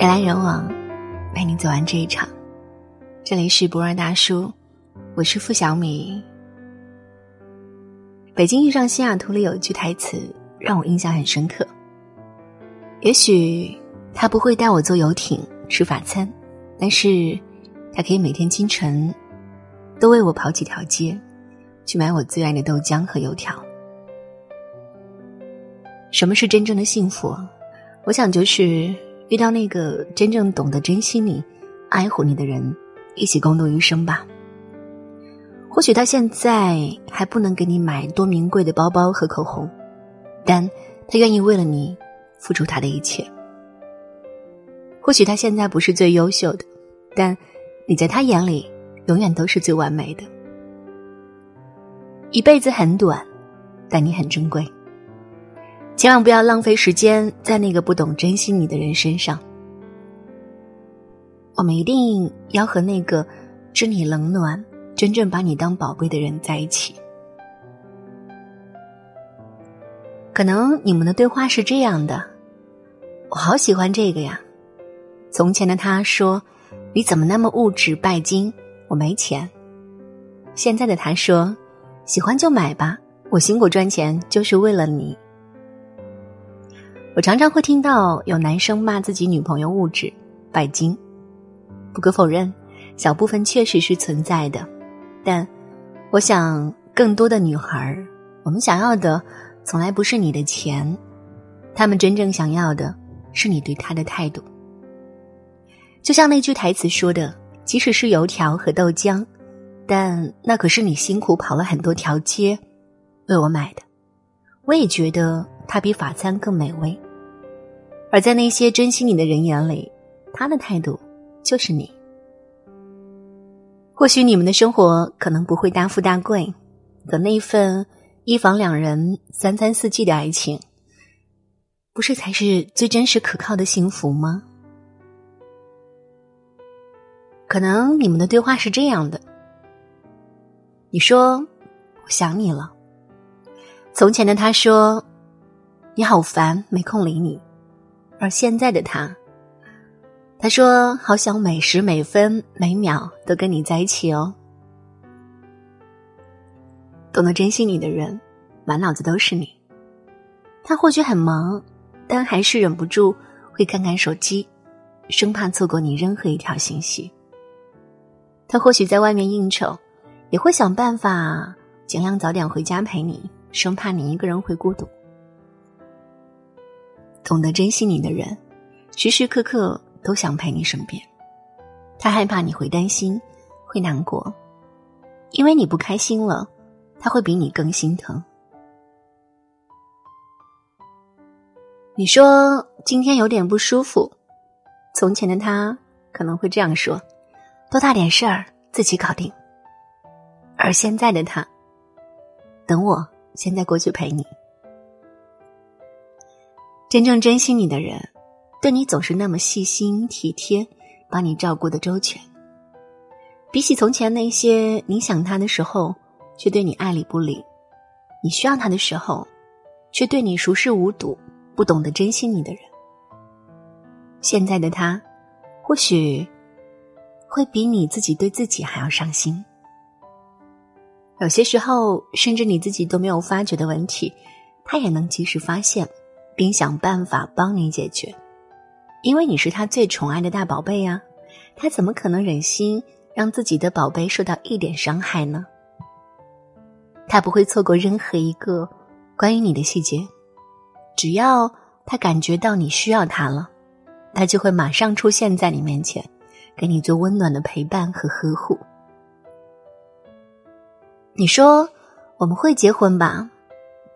人来人往，陪你走完这一场。这里是博尔大叔，我是付小米。北京遇上西雅图里有一句台词让我印象很深刻。也许他不会带我坐游艇吃法餐，但是他可以每天清晨都为我跑几条街，去买我最爱的豆浆和油条。什么是真正的幸福？我想就是遇到那个真正懂得珍惜你、爱护你的人，一起共度余生吧。或许他现在还不能给你买多名贵的包包和口红，但他愿意为了你付出他的一切。或许他现在不是最优秀的，但你在他眼里永远都是最完美的。一辈子很短，但你很珍贵。千万不要浪费时间在那个不懂珍惜你的人身上。我们一定要和那个知你冷暖、真正把你当宝贝的人在一起。可能你们的对话是这样的：“我好喜欢这个呀。”从前的他说：“你怎么那么物质拜金？我没钱。”现在的他说：“喜欢就买吧，我辛苦赚钱就是为了你。”我常常会听到有男生骂自己女朋友物质、拜金。不可否认，小部分确实是存在的，但我想更多的女孩，我们想要的从来不是你的钱，他们真正想要的是你对他的态度。就像那句台词说的：“即使是油条和豆浆，但那可是你辛苦跑了很多条街为我买的。”我也觉得。它比法餐更美味，而在那些珍惜你的人眼里，他的态度就是你。或许你们的生活可能不会大富大贵，可那一份一房两人、三餐四季的爱情，不是才是最真实可靠的幸福吗？可能你们的对话是这样的：你说我想你了，从前的他说。你好烦，没空理你。而现在的他，他说好想每时每分每秒都跟你在一起哦。懂得珍惜你的人，满脑子都是你。他或许很忙，但还是忍不住会看看手机，生怕错过你任何一条信息。他或许在外面应酬，也会想办法尽量早点回家陪你，生怕你一个人会孤独。懂得珍惜你的人，时时刻刻都想陪你身边。他害怕你会担心，会难过，因为你不开心了，他会比你更心疼。你说今天有点不舒服，从前的他可能会这样说：“多大点事儿，自己搞定。”而现在的他，等我现在过去陪你。真正珍惜你的人，对你总是那么细心体贴，把你照顾的周全。比起从前那些你想他的时候却对你爱理不理，你需要他的时候却对你熟视无睹、不懂得珍惜你的人，现在的他，或许会比你自己对自己还要上心。有些时候，甚至你自己都没有发觉的问题，他也能及时发现。并想办法帮你解决，因为你是他最宠爱的大宝贝呀，他怎么可能忍心让自己的宝贝受到一点伤害呢？他不会错过任何一个关于你的细节，只要他感觉到你需要他了，他就会马上出现在你面前，给你最温暖的陪伴和呵护。你说我们会结婚吧？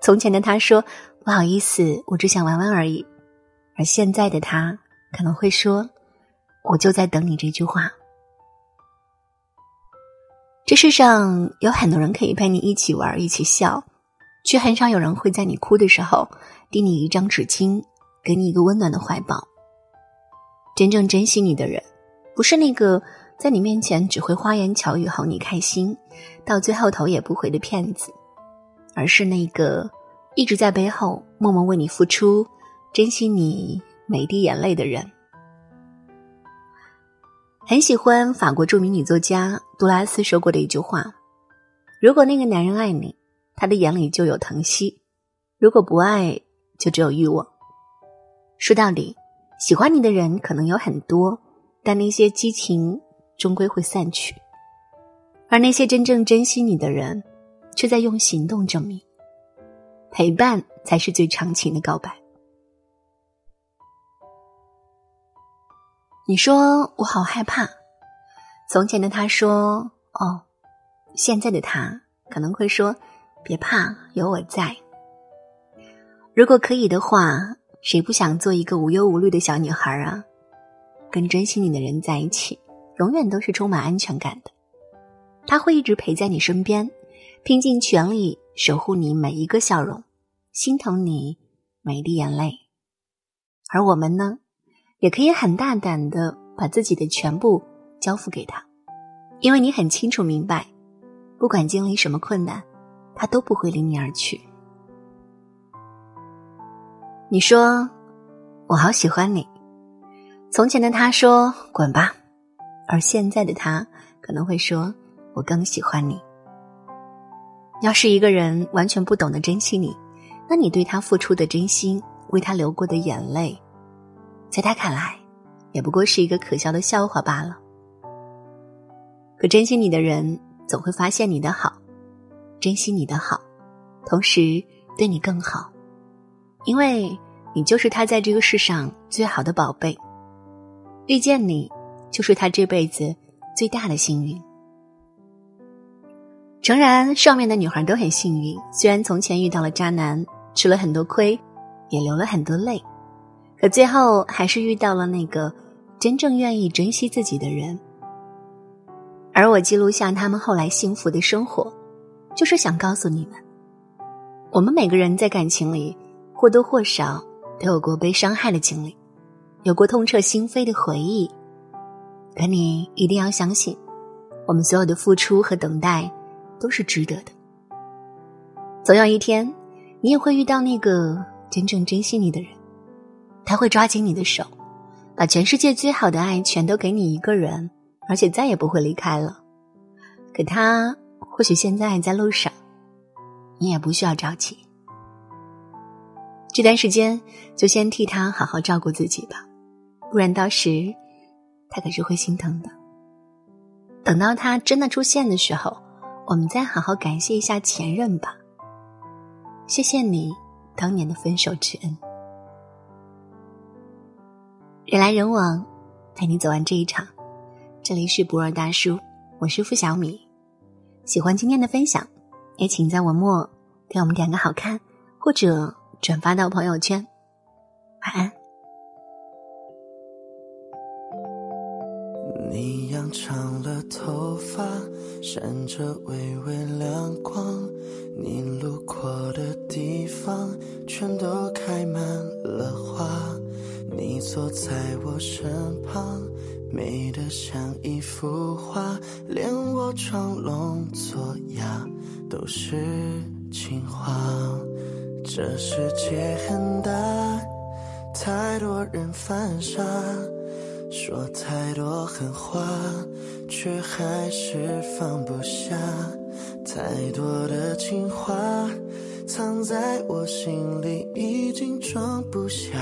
从前的他说。不好意思，我只想玩玩而已。而现在的他可能会说：“我就在等你这句话。”这世上有很多人可以陪你一起玩、一起笑，却很少有人会在你哭的时候递你一张纸巾，给你一个温暖的怀抱。真正珍惜你的人，不是那个在你面前只会花言巧语哄你开心，到最后头也不回的骗子，而是那个。一直在背后默默为你付出、珍惜你每滴眼泪的人。很喜欢法国著名女作家杜拉斯说过的一句话：“如果那个男人爱你，他的眼里就有疼惜；如果不爱，就只有欲望。”说到底，喜欢你的人可能有很多，但那些激情终归会散去，而那些真正珍惜你的人，却在用行动证明，陪伴才是最长情的告白。你说我好害怕。从前的他说：“哦。”现在的他可能会说：“别怕，有我在。”如果可以的话，谁不想做一个无忧无虑的小女孩啊？跟珍惜你的人在一起，永远都是充满安全感的。他会一直陪在你身边，拼尽全力守护你每一个笑容，心疼你每一滴眼泪。而我们呢？也可以很大胆的把自己的全部交付给他，因为你很清楚明白，不管经历什么困难，他都不会离你而去。你说我好喜欢你，从前的他说滚吧，而现在的他可能会说我更喜欢你。要是一个人完全不懂得珍惜你，那你对他付出的真心，为他流过的眼泪。在他看来，也不过是一个可笑的笑话罢了。可珍惜你的人，总会发现你的好，珍惜你的好，同时对你更好，因为你就是他在这个世上最好的宝贝。遇见你，就是他这辈子最大的幸运。诚然，上面的女孩都很幸运，虽然从前遇到了渣男，吃了很多亏，也流了很多泪。可最后还是遇到了那个真正愿意珍惜自己的人，而我记录下他们后来幸福的生活，就是想告诉你们：我们每个人在感情里或多或少都有过被伤害的经历，有过痛彻心扉的回忆。可你一定要相信，我们所有的付出和等待都是值得的。总有一天，你也会遇到那个真正珍惜你的人。他会抓紧你的手，把全世界最好的爱全都给你一个人，而且再也不会离开了。可他或许现在还在路上，你也不需要着急。这段时间就先替他好好照顾自己吧，不然到时他可是会心疼的。等到他真的出现的时候，我们再好好感谢一下前任吧。谢谢你当年的分手之恩。人来人往，陪你走完这一场。这里是不二大叔，我是付小米。喜欢今天的分享，也请在文末给我们点个好看，或者转发到朋友圈。晚安。你养长了头发，闪着微微亮光，你路过的地方，全都开满了花。你坐在我身旁，美得像一幅画，连我装聋作哑都是情话。这世界很大，太多人犯傻，说太多狠话，却还是放不下。太多的情话藏在我心里，已经装不下。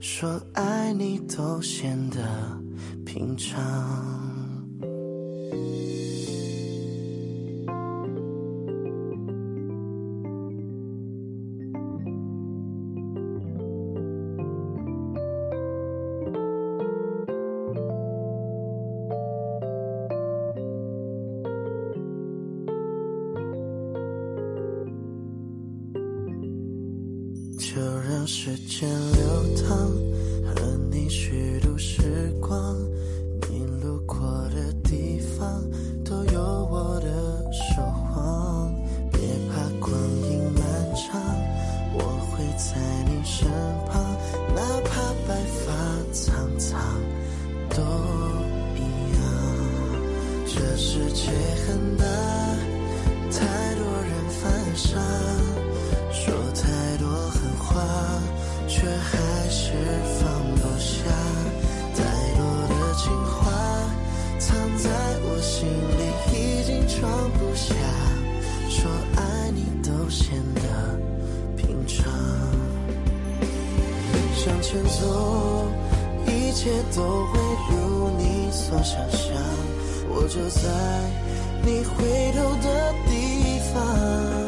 说爱你都显得平常。让时间流淌，和你虚度时光。你路过的地方，都有我的守望。别怕光阴漫长，我会在你身旁。哪怕白发苍苍，都一样。这世界很大，心里已经装不下说爱你都显得平常。向前走一切都会如你所想象我就在你回头的地方。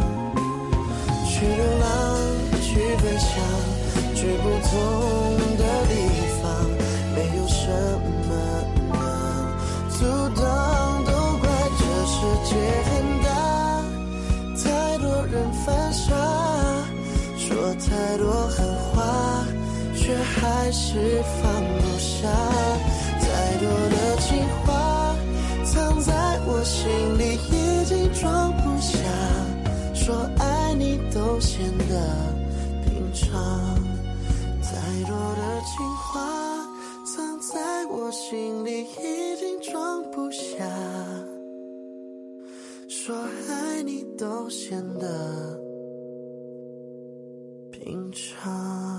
是放不下。太多的情话藏在我心里，已经装不下。说爱你都显得平常。太多的情话藏在我心里，已经装不下。说爱你都显得平常。